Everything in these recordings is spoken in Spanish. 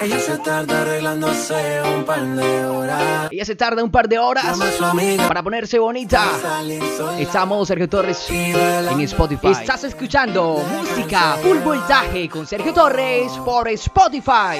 Ella se tarda arreglándose un par de horas. Ella se tarda un par de horas para ponerse bonita. Estamos Sergio Torres en Spotify. Estás escuchando música full voltaje con Sergio Torres por Spotify.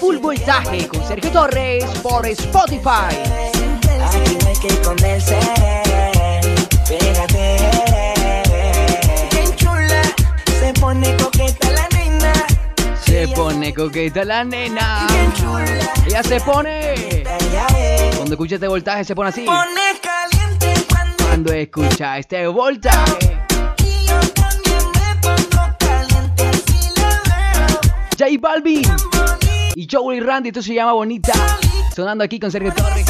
Full voltaje con Sergio Torres por Spotify. Aquí no hay esconderse. Pégate. Chula, se pone coqueta la nena. Se pone coqueta la nena. Bien chula, Ella se pone. Cuando escucha este voltaje se pone así. Pone caliente cuando escucha este voltaje. J Balvin y Joey Randy, esto se llama Bonita. Sonando aquí con Sergio Torres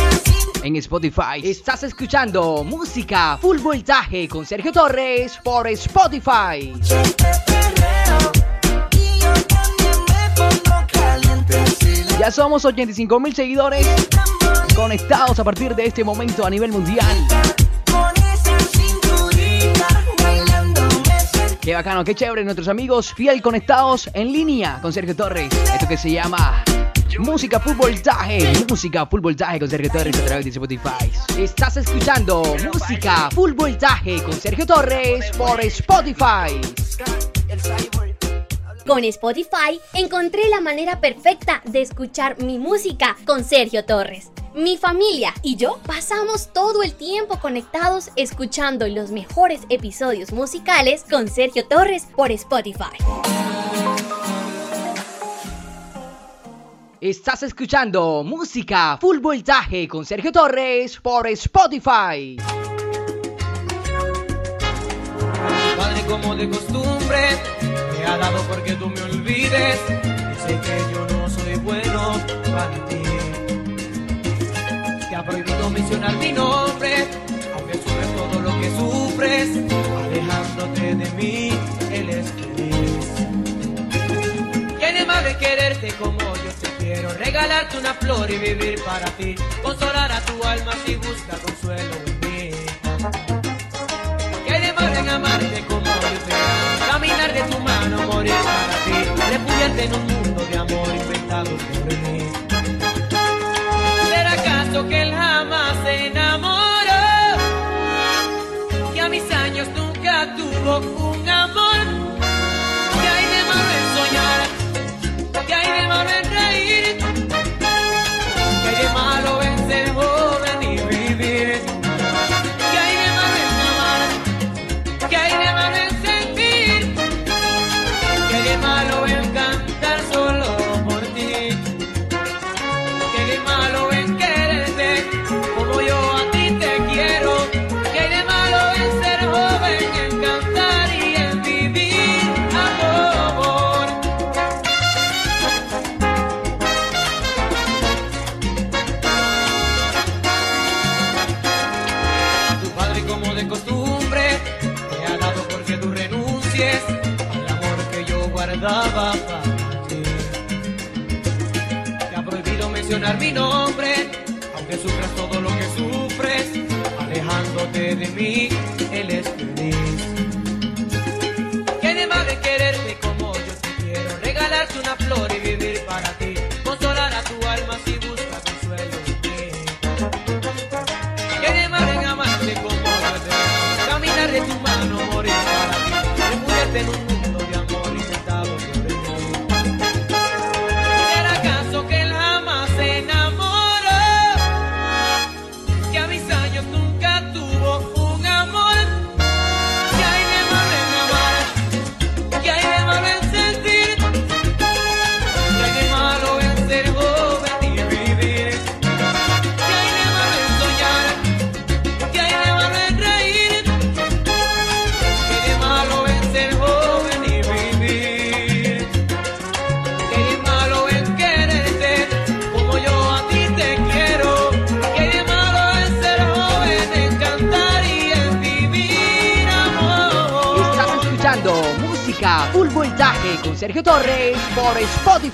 en Spotify. Estás escuchando música full voltaje con Sergio Torres por Spotify. Ya somos 85 mil seguidores conectados a partir de este momento a nivel mundial. Qué bacano, qué chévere, nuestros amigos fiel conectados en línea con Sergio Torres. Esto que se llama Música Full Voltaje. Música Full Voltaje con Sergio Torres a través de Spotify. Estás escuchando Música Full Voltaje con Sergio Torres por Spotify. Con Spotify encontré la manera perfecta de escuchar mi música con Sergio Torres. Mi familia y yo pasamos todo el tiempo conectados escuchando los mejores episodios musicales con Sergio Torres por Spotify. Estás escuchando Música Full Voltaje con Sergio Torres por Spotify. Padre como de costumbre, me ha dado porque tú me olvides. Y sé que yo no soy bueno para ti. Mencionar mi nombre, aunque sufres todo lo que sufres. Alejándote de mí, él es feliz. Tiene más de quererte como yo te quiero. Regalarte una flor y vivir para ti. Consolar a tu alma si busca consuelo en mí. De más en amarte como yo te amo. Caminar de tu mano, morir para ti. Refugiarte en un mundo de amor inventado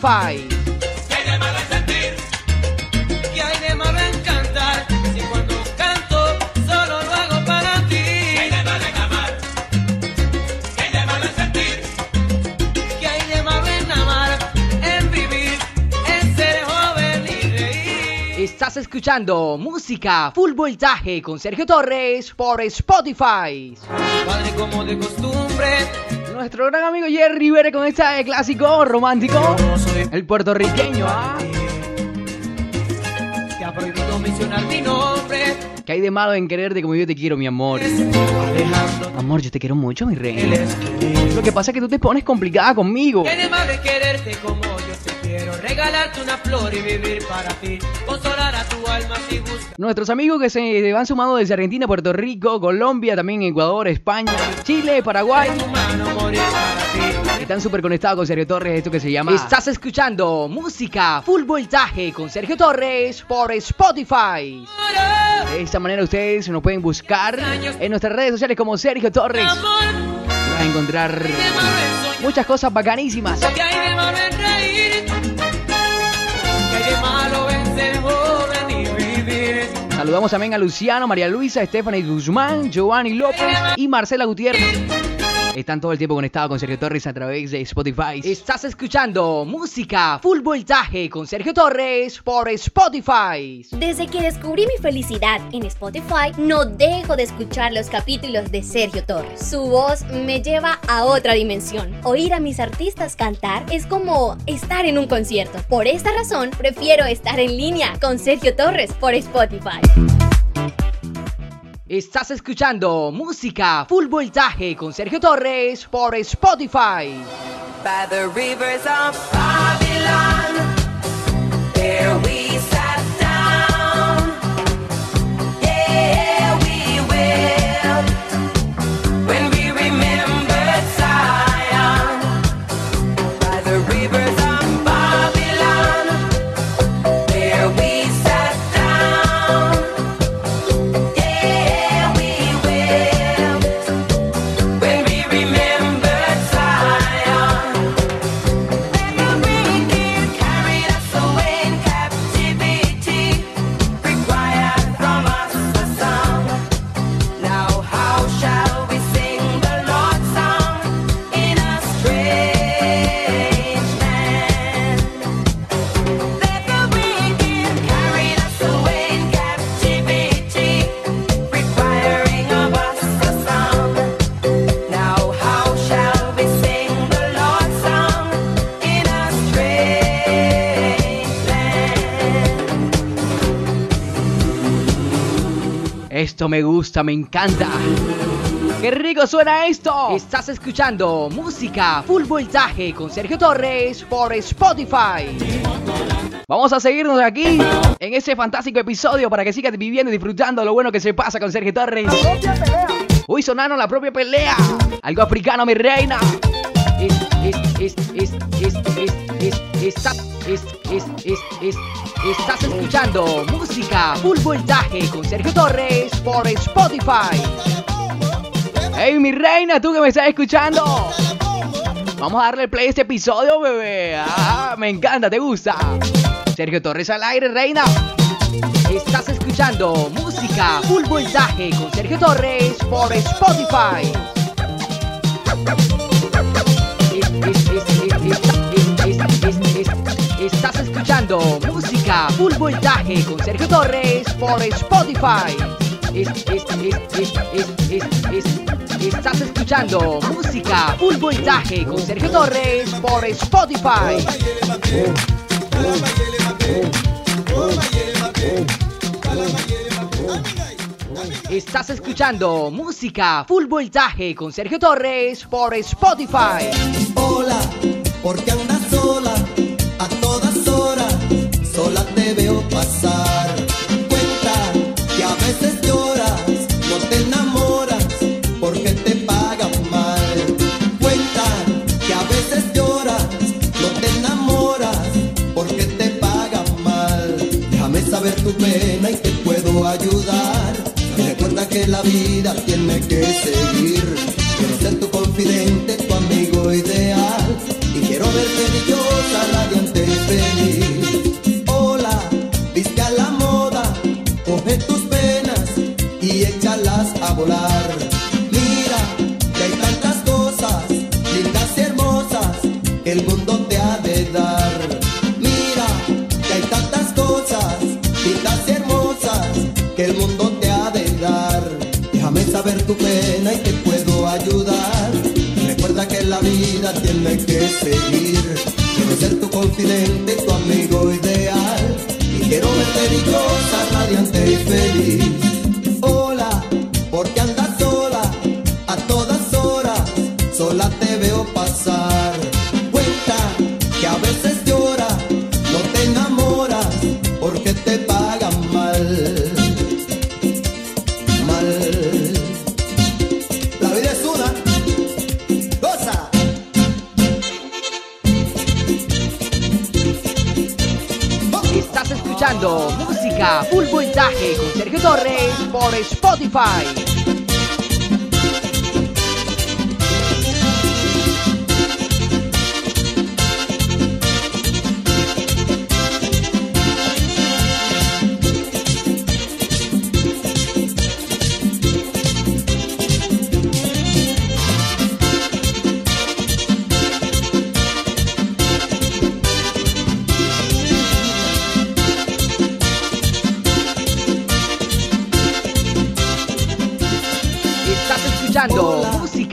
Spotify. Que hay de malo en sentir, que hay de malo en cantar. Si cuando canto solo lo hago para ti. Que hay de malo en amar, que hay de malo en sentir, que hay de malo en amar, en vivir, en ser joven y reír. Estás escuchando música full voltaje con Sergio Torres por Spotify. Padre como de costumbre, Nuestro gran amigo Jerry Rivera con este clásico romántico. El puertorriqueño, ¿ah? Te ha prohibido mencionar mi nombre. ¿Qué hay de malo en quererte como yo te quiero, mi amor? Amor, yo te quiero mucho, mi rey. Lo que pasa es que tú te pones complicada conmigo. ¿Qué de malo es quererte como yo te quiero? Regalarte una flor y vivir para ti. Consolar a tu alma si buscas. Nuestros amigos que se van sumando desde Argentina, Puerto Rico, Colombia, también Ecuador, España, Chile, Paraguay. Están súper conectados con Sergio Torres, esto que se llama... Estás escuchando música full voltaje con Sergio Torres por Spotify. De esta manera ustedes nos pueden buscar en nuestras redes sociales como Sergio Torres. Vas a encontrar muchas cosas bacanísimas. Saludamos también a Luciano, María Luisa, Stephanie Guzmán, Giovanni López y Marcela Gutiérrez. Están todo el tiempo conectados con Sergio Torres a través de Spotify. Estás escuchando música full voltaje con Sergio Torres por Spotify. Desde que descubrí mi felicidad en Spotify, no dejo de escuchar los capítulos de Sergio Torres. Su voz me lleva a otra dimensión. Oír a mis artistas cantar es como estar en un concierto. Por esta razón, prefiero estar en línea con Sergio Torres por Spotify. Estás escuchando música full voltaje con Sergio Torres por Spotify. Esto me gusta, me encanta. ¡Qué rico suena esto! Estás escuchando música full voltaje con Sergio Torres por Spotify. Vamos a seguirnos aquí en este fantástico episodio para que sigas viviendo y disfrutando lo bueno que se pasa con Sergio Torres. Uy, sonaron la propia pelea. Algo africano, mi reina. Es, es, es, es, es, es, es, está, es, es, es, es, estás escuchando música full voltaje con Sergio Torres por Spotify. Hey, mi reina, tú que me estás escuchando. Vamos a darle play a este episodio, bebé. Ah, me encanta, ¿te gusta? Sergio Torres al aire, reina. Estás escuchando música full voltaje con Sergio Torres por Spotify. Full voltaje con Sergio Torres por Spotify. Es- es- es- es- es- es- es- Estás escuchando música full voltaje con Sergio Torres por Spotify. Estás escuchando música full voltaje con Sergio Torres por Spotify. Hola, porque andas que la vida tiene que seguir. Quiero ser tu confidente, tu amigo ideal. Y quiero verte dichosa, radiante y feliz. Hola, viste a la moda, coge tus penas y échalas a volar. Vida tiene que seguir. Quiero ser tu confidente, tu amigo ideal. Y quiero verte dichosa, radiante y feliz.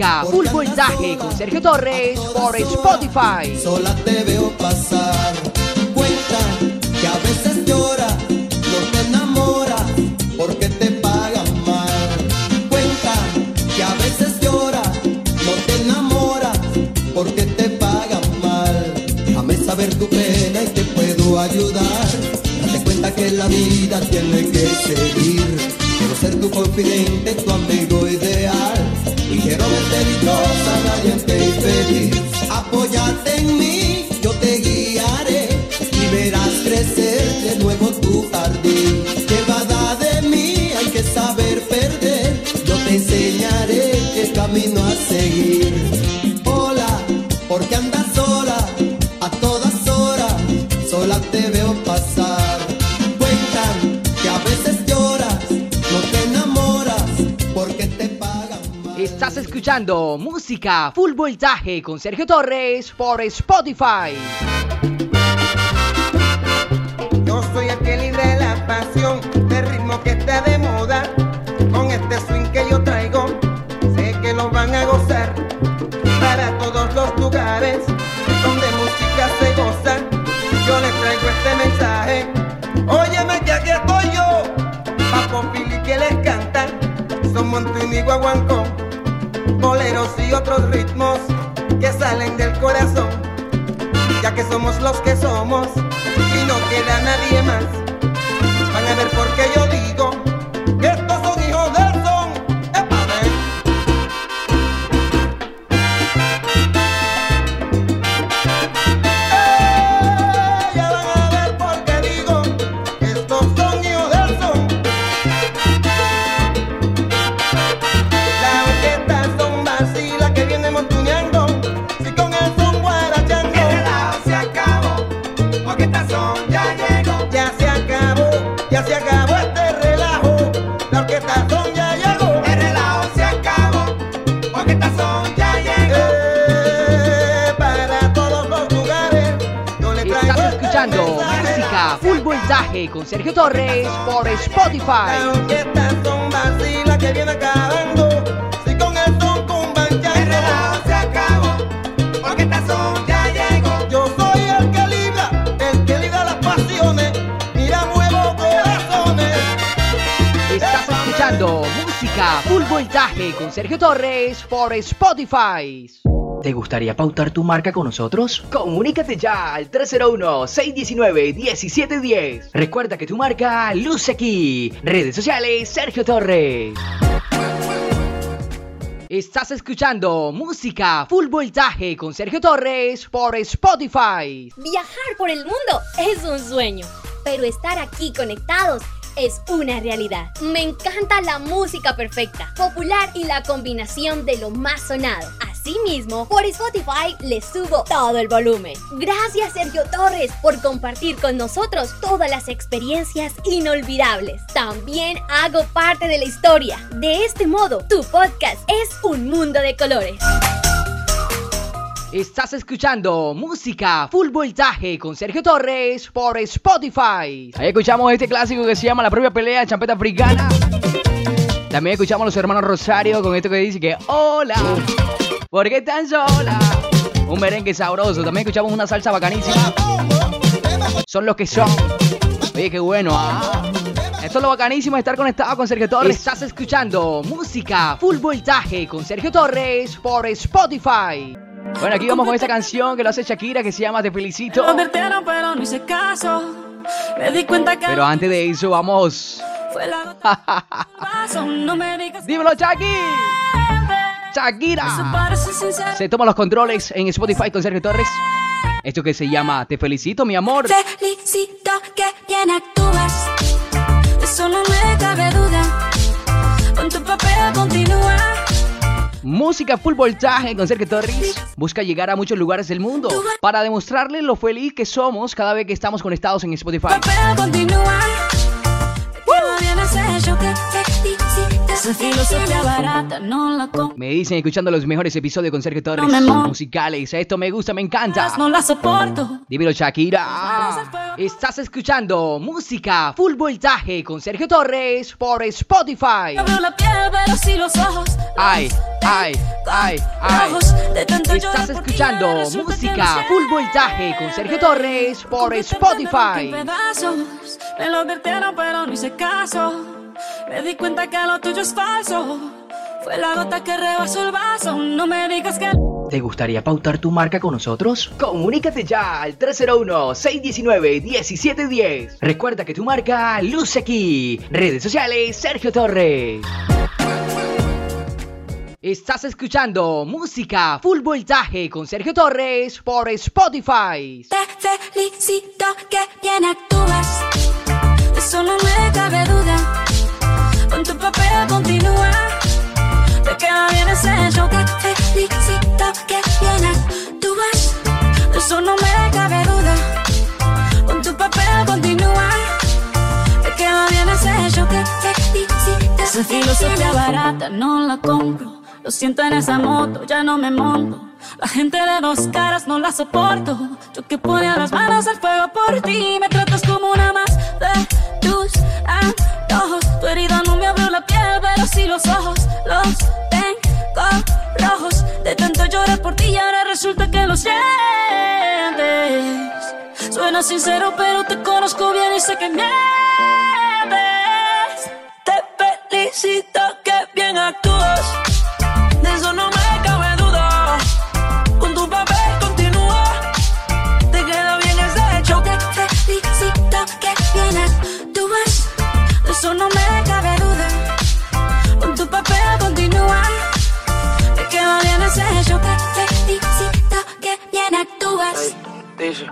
Full voltaje con Sergio Torres por Spotify. sola te veo pasar. Cuenta que a veces lloras, no te enamoras, porque te pagan mal. Cuenta que a veces lloras, no te enamoras, porque te pagan mal. Déjame saber tu pena y te puedo ayudar. Date cuenta que la vida tiene que seguir. Quiero ser tu confidente, tu amigo ideal. Y quiero verte dichosa, radiante y feliz. Apóyate en mí, yo te guiaré. Y verás crecer de nuevo tu jardín. Llevada de mí, hay que saber perder. Yo te enseñaré el camino a seguir. Estás escuchando música full voltaje con Sergio Torres por Spotify. Yo soy el que libre la pasión del ritmo que está de moda. Con este swing que yo traigo, sé que lo van a gozar. Para todos los lugares donde música se goza, yo les traigo este mensaje. Óyeme que aquí estoy yo, Papo Fili que les canta. monto y mi guaguancó, boleros y otros ritmos que salen del corazón, ya que somos los que somos y no queda nadie más. Van a ver por qué yo digo escuchando música full voltaje con Sergio Torres por Spotify. Estás escuchando música full voltaje con Sergio Torres por Spotify. ¿Te gustaría pautar tu marca con nosotros? Comunícate ya al 301-619-1710. Recuerda que tu marca luce aquí. Redes sociales Sergio Torres. Estás escuchando música full voltaje con Sergio Torres por Spotify. Viajar por el mundo es un sueño, pero estar aquí conectados es una realidad. Me encanta la música perfecta, popular y la combinación de lo más sonado. Asimismo, por Spotify le subo todo el volumen. Gracias Sergio Torres por compartir con nosotros todas las experiencias inolvidables. También hago parte de la historia. De este modo, tu podcast es un mundo de colores. Estás escuchando música full voltaje con Sergio Torres por Spotify. Ahí escuchamos este clásico que se llama La propia pelea champeta africana. También escuchamos a los hermanos Rosario con esto que dice que hola, ¿por qué tan sola? Un merengue sabroso. También escuchamos una salsa bacanísima. Son los que son. Oye, qué bueno, ¿ah? Esto es lo bacanísimo de estar conectado con Sergio Torres. Estás escuchando música full voltaje con Sergio Torres por Spotify. Bueno, aquí vamos con esta canción que lo hace Shakira que se llama Te Felicito. Pero no hice caso. Me di cuenta que Pero antes de eso, vamos. Dímelo, Shaki. Shakira. Se toma los controles en Spotify con Sergio Torres. Esto que se llama Te Felicito, mi amor. Felicito que bien actúas. Eso no me cabe duda. Con tu papel continúa. Música full voltaje con Sergio Torres. Busca llegar a muchos lugares del mundo para demostrarle lo feliz que somos cada vez que estamos conectados en Spotify. Me dicen escuchando los mejores episodios con Sergio Torres. Musicales. Esto me gusta, me encanta. No la soporto. Dímelo, Shakira. Estás escuchando música full voltaje con Sergio Torres por Spotify. Ay, ay, ay, ay. Estás escuchando música full voltaje con Sergio Torres por Spotify. Me lo advirtieron, pero no hice caso. Me di cuenta que lo tuyo es falso. Fue la gota que rebasó el vaso. No me digas que. ¿Te gustaría pautar tu marca con nosotros? Comunícate ya al 301-619-1710. Recuerda que tu marca luce aquí. Redes sociales Sergio Torres. Estás escuchando música full voltaje con Sergio Torres por Spotify. Te felicito que bien actúas. Eso no me cabe duda. Con tu papel continúa. Te queda bien ese hecho que felicito que bien actúas. Eso no me cabe duda. Con tu papel continúa. Te queda bien ese hecho que felicito. Esa filosofía barata no la compro. Lo siento en esa moto, ya no me monto. La gente de dos caras no la soporto. Yo que ponía las manos al fuego por ti. Me tratas como Suena sincero, pero te conozco bien y sé que mientes. Te felicito que bien actúas, de eso no me cabe duda. Con tu papel continúa, te queda bien ese hecho. Te felicito que bien actúas, de eso no me cabe duda. Con tu papel continúa, te queda bien ese hecho. Te felicito que bien actúas. Dice,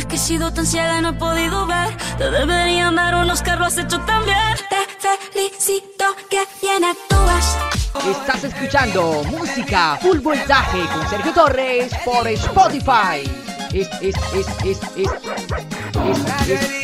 es que he sido tan ciega y no he podido ver. Te deberían dar unos carros, has hecho también. Te felicito que bien actúas. Estás escuchando música full voltaje con Sergio Torres por Spotify. Es, es, es, es, es, es, Yo es-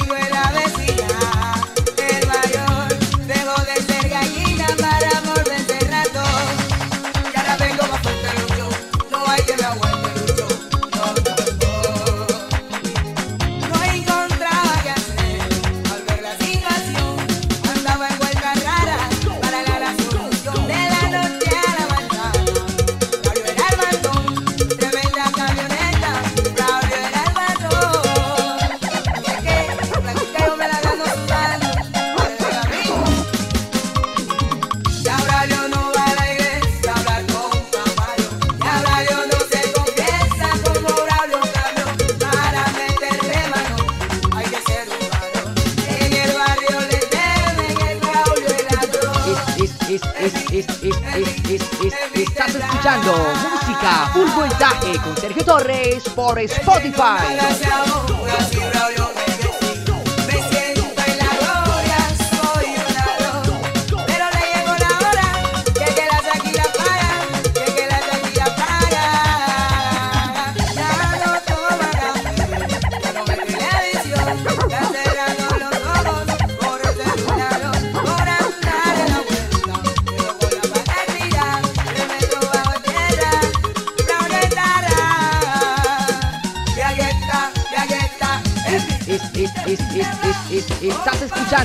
full voltaje con Sergio Torres por Spotify.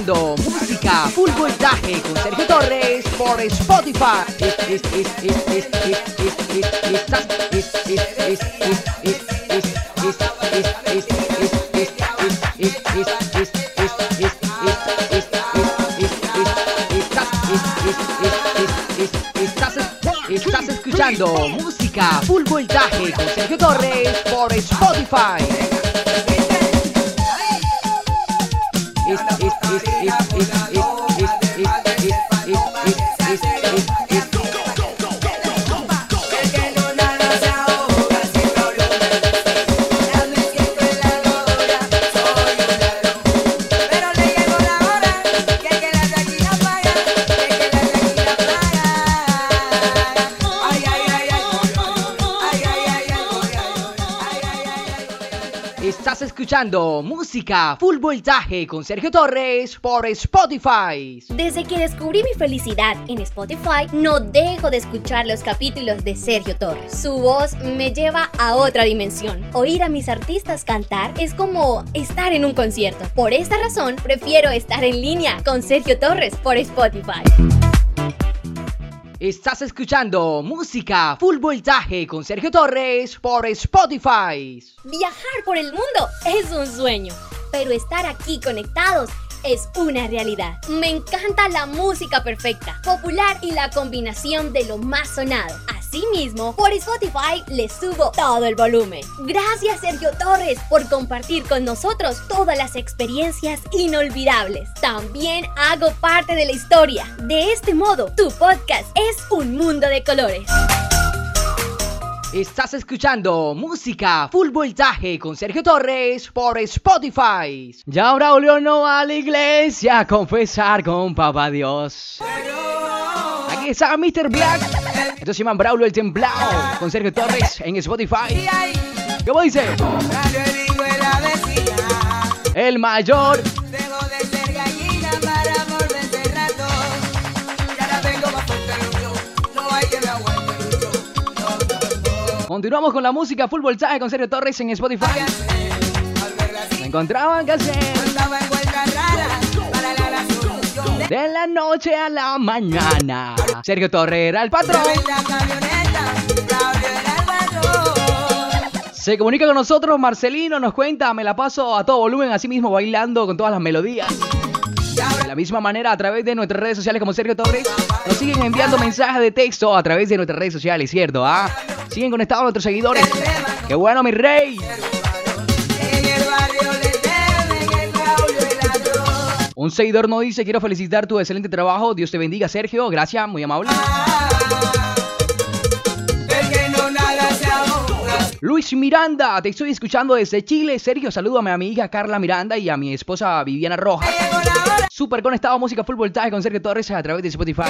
escuchando música, full voltaje con Sergio Torres por Spotify. Estás escuchando música, full voltaje con Sergio Torres por Spotify. Escuchando música full voltaje con Sergio Torres por Spotify. Desde que descubrí mi felicidad en Spotify, no dejo de escuchar los capítulos de Sergio Torres. Su voz me lleva a otra dimensión. Oír a mis artistas cantar es como estar en un concierto. Por esta razón, prefiero estar en línea con Sergio Torres por Spotify. Estás escuchando música full voltaje con Sergio Torres por Spotify. Viajar por el mundo es un sueño, pero estar aquí conectados es una realidad. Me encanta la música perfecta, popular y la combinación de lo más sonado. Asimismo, por Spotify le subo todo el volumen. Gracias Sergio Torres por compartir con nosotros todas las experiencias inolvidables. También hago parte de la historia. De este modo, tu podcast es un mundo de colores. Estás escuchando música full voltaje con Sergio Torres por Spotify. Ya Braulio no va a la iglesia a confesar con papá Dios. Aquí está Mr. Black. Esto se llama Braulio el Templado con Sergio Torres en Spotify. ¿Cómo dice? El mayor. Continuamos con la música Full Voltaje con Sergio Torres en Spotify. Me encontraban que hacer de la noche a la mañana. Sergio Torres era el patrón. Se comunica con nosotros Marcelino, nos cuenta, me la paso a todo volumen, así mismo bailando con todas las melodías. De la misma manera, a través de nuestras redes sociales como Sergio Torres, nos siguen enviando mensajes de texto a través de nuestras redes sociales, ¿cierto? ¿Ah? Siguen conectados nuestros seguidores. ¡Qué bueno, mi rey! Un seguidor nos dice, quiero felicitar tu excelente trabajo. Dios te bendiga, Sergio. Gracias, muy amable. Luis Miranda, te estoy escuchando desde Chile. Sergio, salúdame a mi hija Carla Miranda y a mi esposa Viviana Rojas. Super conectado, música full voltaje con Sergio Torres a través de Spotify.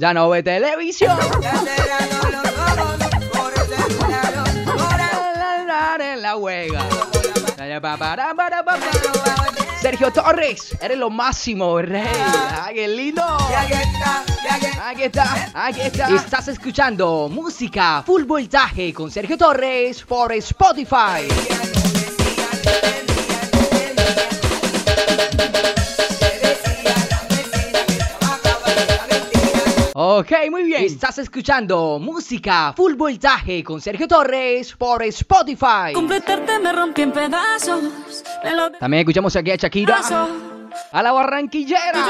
Ya no ve televisión. En la huega. Sergio Torres, eres lo máximo, rey. ¡Ay, qué lindo! Aquí está, aquí está. Estás escuchando música full voltaje con Sergio Torres por Spotify. Ok, muy bien. Estás escuchando música full voltaje con Sergio Torres por Spotify. Completarte me rompí en pedazos. También escuchamos aquí a Shakira, a la barranquillera,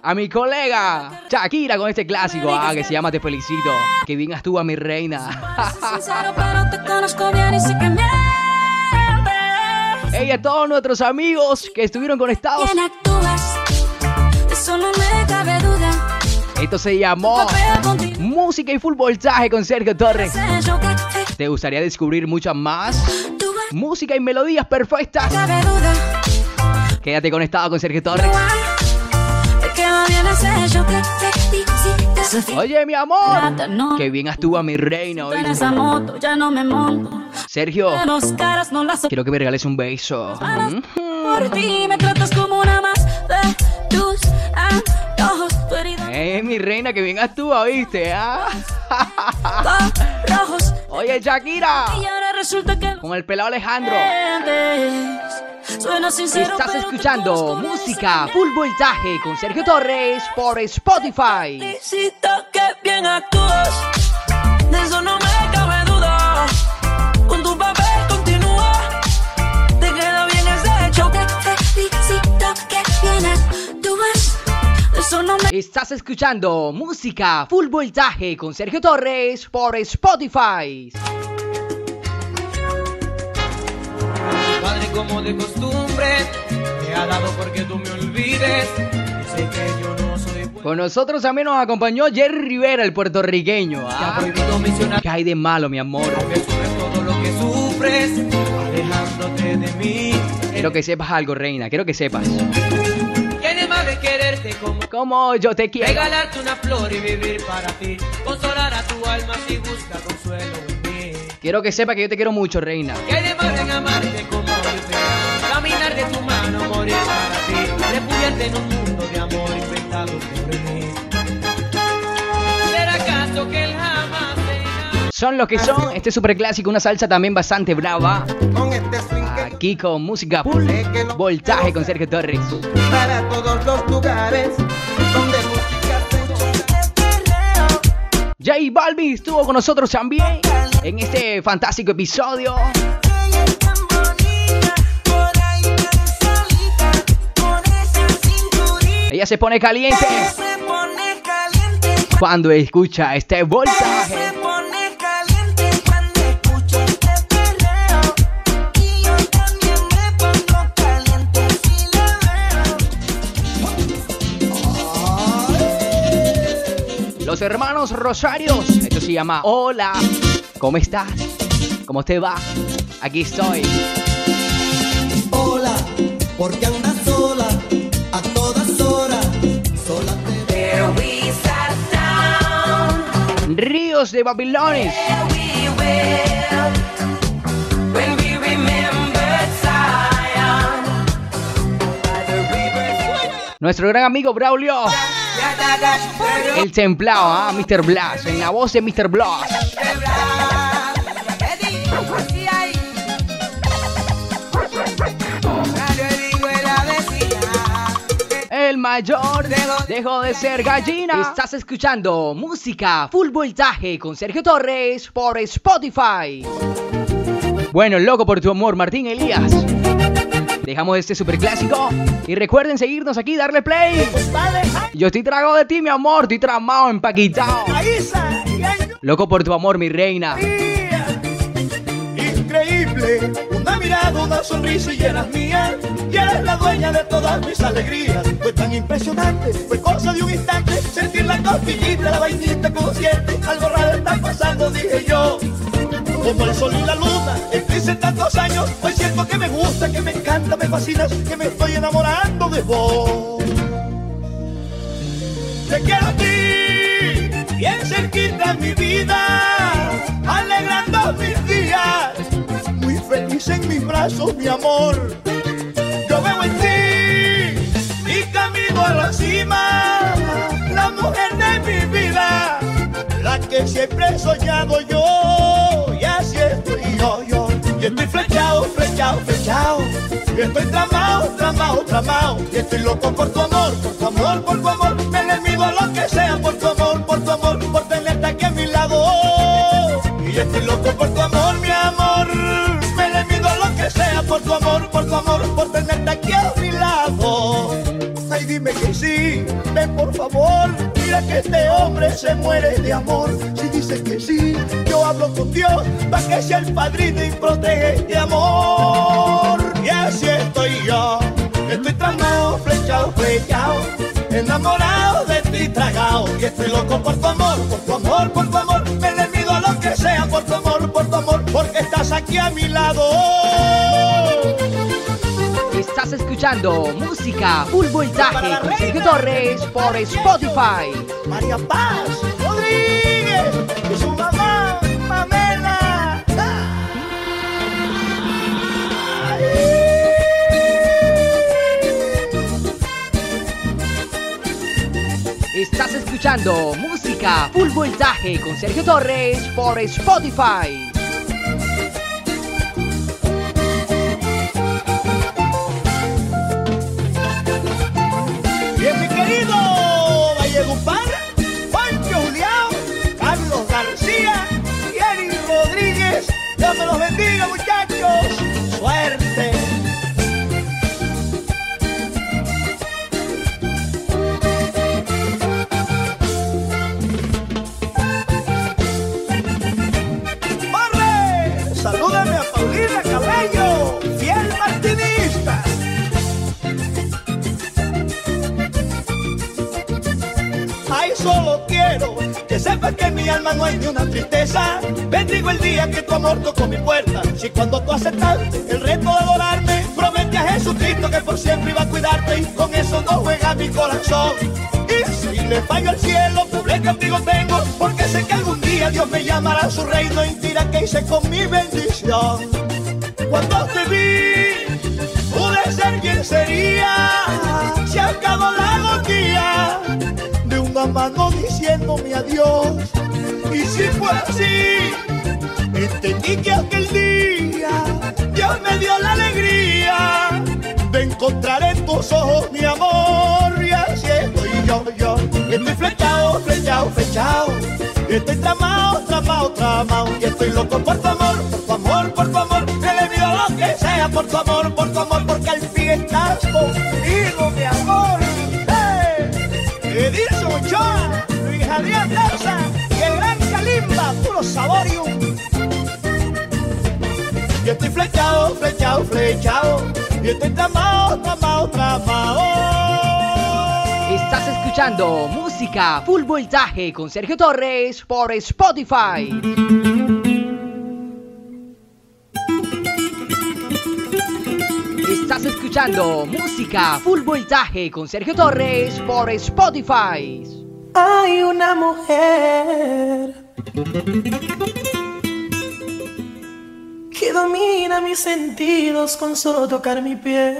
a mi colega Shakira con este clásico ah, que se llama Te Felicito. Que bien actúa mi reina. Mientes. Hey, a todos nuestros amigos que estuvieron conectados. Me. Esto se llamó. Música y Full Voltaje con Sergio Torres. Te ¿Te gustaría descubrir muchas más? Música y melodías perfectas. Quédate conectado con Sergio Torres. Oye, mi amor. Que bien actúa mi reina hoy. Sergio, quiero que me regales un beso. Por ti me tratas como una más de tus herida Eh, mi reina, que bien actúa, ¿viste? ¿Ah? rojos. Oye, Shakira. Y ahora resulta que Con el pelado Alejandro. Suena sincero. Estás te escuchando música full voltaje con Sergio Torres por Spotify. Felicito que bien actúas. De eso no Estás escuchando música full voltaje con Sergio Torres por Spotify. Padre como de costumbre, me ha dado porque tú me olvides. Dice que yo no soy bueno. Con nosotros también nos acompañó Jerry Rivera, el puertorriqueño. ¿ah? prohibido mencionar ¿Qué hay de malo, mi amor? todo lo que sufres, alejándote de mí. Quiero que sepas algo, reina. Quiero que sepas. Quererte como Como yo te quiero. regalarte una flor y vivir para ti. Consolar a tu alma si busca consuelo en mí. Quiero que sepas que yo te quiero mucho, reina. Que hay de más en amarte como orfeo, caminar de tu mano, morir para ti, refugiarte en un mundo de amor inventado por mí. ¿Será acaso que él jamás será? Son los que son. Este super clásico, una salsa también bastante brava. Con este Aquí con música voltaje con Sergio Torres. para todos los lugares donde música se J Balvin estuvo con nosotros también en este fantástico episodio. Ella se pone caliente cuando escucha este voltaje. Los hermanos Rosarios. Esto se llama Hola. ¿Cómo estás? ¿Cómo te va? Aquí estoy. Hola, porque andas sola a todas horas. Sola te veo. Ríos de Babilones. Nuestro gran amigo Braulio. El templado, ah, Mr. Blas. En la voz de Mr. Blas. El mayor dejó de ser gallina. Estás escuchando música full voltaje con Sergio Torres por Spotify. Bueno, loco por tu amor, Martín Elías. Dejamos este super clásico y recuerden seguirnos aquí, darle play. Yo estoy trago de ti, mi amor, estoy tramado, empaquitado. Loco por tu amor, mi reina. Increíble, una mirada, una sonrisa y eras mía. Y eres la dueña de todas mis alegrías. Fue tan impresionante, fue cosa de un instante. Sentir la cosquillita, la vainita consciente. Algo raro está pasando, dije yo. Como el sol y la luna, en tantos años. Hoy siento que me gusta, que me estoy enamorando de vos. Te quiero a ti, bien cerquita en mi vida, alegrando mis días, muy feliz en mis brazos, mi amor. Yo veo en ti y camino a la cima, la mujer de mi vida, la que siempre he soñado yo, y así estoy yo, yo. Y estoy flechado, flechado, flechado. Estoy tramado, tramado, tramado. Y estoy loco por tu amor, por tu amor, por tu amor. Me le mido lo que sea por tu amor, por tu amor, por tenerte aquí a mi lado. Y estoy loco por tu amor, mi amor. Me le mido lo que sea por tu amor, por tu amor, por tenerte aquí a mi lado. Ay, dime que sí, ven por favor. Mira que este hombre se muere de amor. Si dices que sí, yo hablo con Dios para que sea el padrino y protege este amor. Así estoy yo, estoy tramado, flechado, flechado, enamorado de ti, tragado. Y estoy loco por tu amor, por tu amor, por tu amor. Me le mido a lo que sea por tu amor, por tu amor, porque estás aquí a mi lado. Estás escuchando música full voltaje con Sergio Torres por Spotify. María Paz Rodríguez y su mamá Estás escuchando música full voltaje con Sergio Torres por Spotify. Tocó mi puerta. Si cuando tú aceptaste el reto de adorarme, prometí a Jesucristo que por siempre iba a cuidarte y con eso no juega mi corazón. Y si le fallo al cielo, doble castigo tengo, porque sé que algún día Dios me llamará a su reino y dirá que hice con mi bendición. Cuando te vi, pude ser quien sería. Se acabó la una mano diciéndome adiós. Y si fue así, entendí que aquel día Dios me dio la alegría de encontrar en tus ojos mi amor. Y así estoy yo, yo. Estoy flechado, flechado, flechado. Estoy tramado, tramado, tramado. Y estoy loco por tu amor, por tu amor, por tu amor. Que le lo que sea por tu amor, por tu amor, porque al fin estás Adrián Garza y el gran Kalimba, puro saborium. Y estoy flechado, flechado, flechado. Y estoy tramado, tramado, tramado. Estás escuchando música full voltaje con Sergio Torres por Spotify. Estás escuchando música full voltaje con Sergio Torres por Spotify. Hay una mujer que domina mis sentidos con solo tocar mi piel.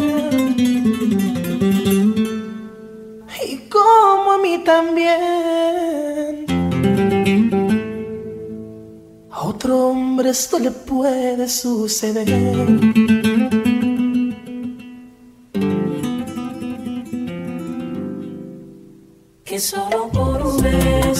Y como a mí también. A otro hombre esto le puede suceder.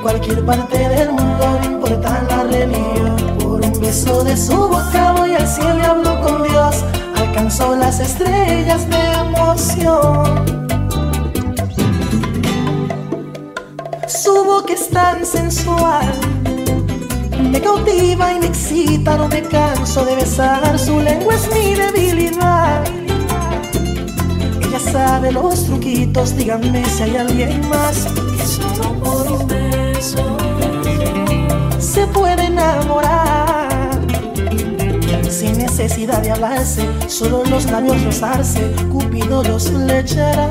cualquier parte del mundo, no importa la religión. Por un beso de su boca voy al cielo y hablo con Dios, alcanzó las estrellas de emoción. Su boca es tan sensual, me cautiva y me excita, no me canso de besar, su lengua es mi debilidad. Ella sabe los truquitos, díganme si hay alguien más que solo por se puede enamorar. Sin necesidad de hablarse, solo los labios rozarse, Cupido los flechará.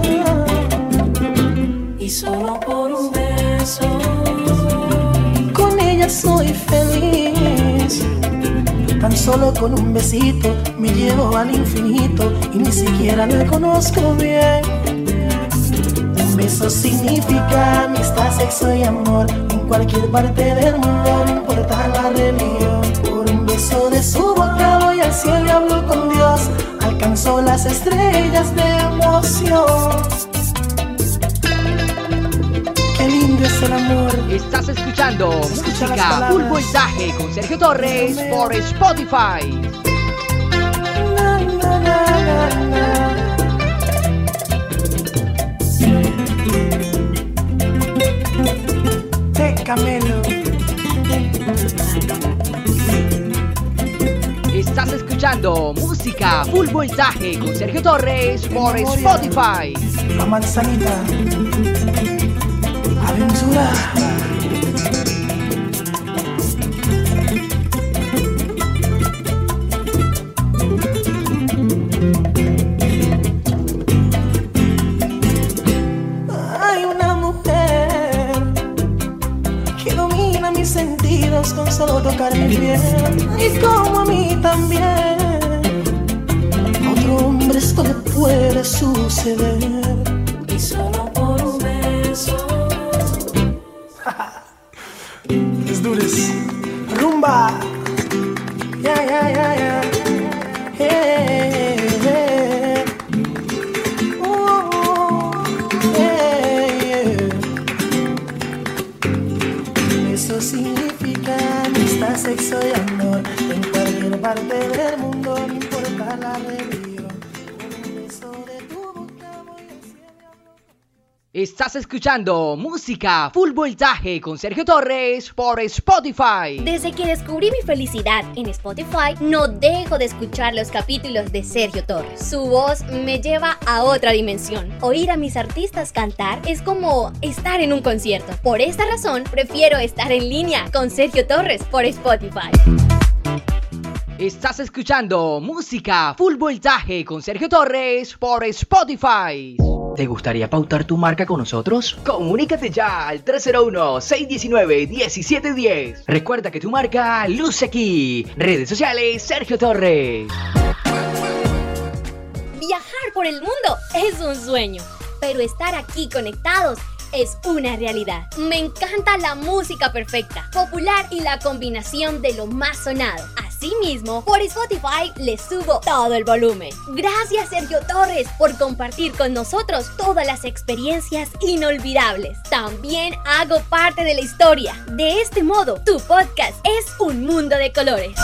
y solo por un beso Con ella soy feliz. Tan solo con un besito me llevo al infinito y ni siquiera la conozco bien. Un beso significa amistad, sexo y amor en cualquier parte del mundo, no importa la religión. Por un beso de su boca voy al cielo y hablo con Dios, alcanzó las estrellas de emoción. Es el amor. Estás escuchando Escucha música full voltaje con Sergio Torres por Spotify. Música full voltaje con Sergio Torres por. Spotify. La manzanita. Aventura. Suceder. y solo por un beso Es dures. Rumba. Ya, ya, ya, ya. Eh, eh. Oh, oh, eh, eh. Eso significa amistad, sexo y amor en cualquier parte del mundo, no importa la religión. Estás escuchando música full voltaje con Sergio Torres por Spotify. Desde que descubrí mi felicidad en Spotify, no dejo de escuchar los capítulos de Sergio Torres. Su voz me lleva a otra dimensión. Oír a mis artistas cantar es como estar en un concierto. Por esta razón, prefiero estar en línea con Sergio Torres por Spotify. Estás escuchando música full voltaje con Sergio Torres por Spotify. ¿Te gustaría pautar tu marca con nosotros? Comunícate ya al 301-619-1710. Recuerda que tu marca luce aquí. Redes sociales Sergio Torres. Viajar por el mundo es un sueño, pero estar aquí conectados es una realidad. Me encanta la música perfecta, popular y la combinación de lo más sonado. Asimismo, por Spotify le subo todo el volumen. Gracias Sergio Torres por compartir con nosotros todas las experiencias inolvidables. También hago parte de la historia. De este modo, tu podcast es un mundo de colores.